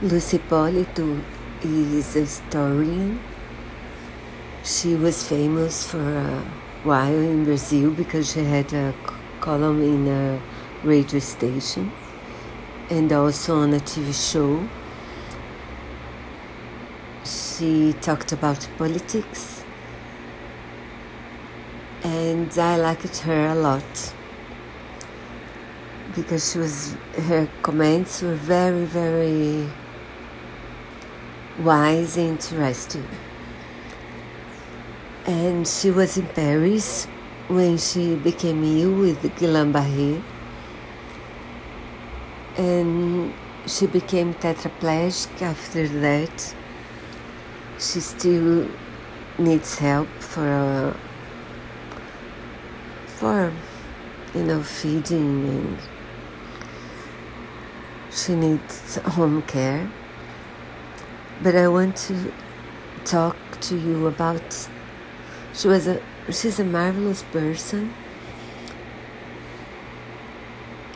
Lucia Hippolito is a historian. She was famous for a while in Brazil because she had a column in a radio station and also on a TV show. She talked about politics and I liked her a lot because she was her comments were very very wise and interesting. And she was in Paris when she became ill with Guillain-Barré. And she became tetraplegic after that. She still needs help for uh, for you know feeding and she needs home care but I want to talk to you about. She was a she's a marvelous person,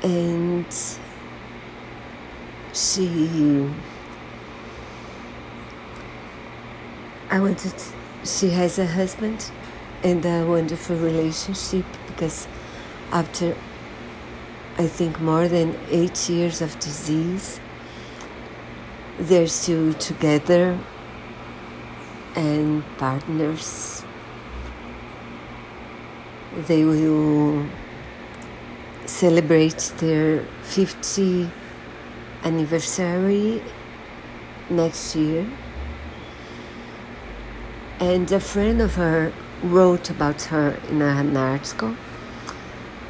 and she. I wanted. She has a husband and a wonderful relationship because after I think more than eight years of disease they're still together and partners. They will celebrate their 50th anniversary next year. And a friend of her wrote about her in an article.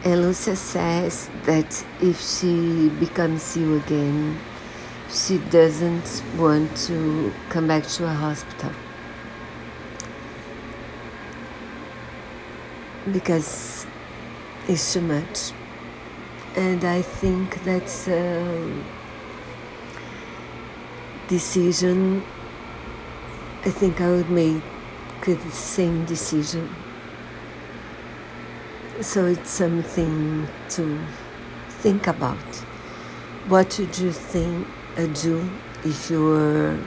And Lucia says that if she becomes you again, she doesn't want to come back to a hospital. Because it's too much. And i think that's a decision i think i would make the same decision. So it's something to think about. What would you think do if you were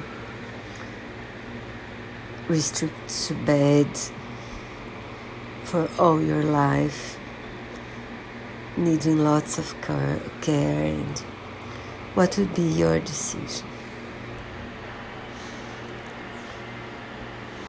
restricted to bed for all your life, needing lots of care, and what would be your decision?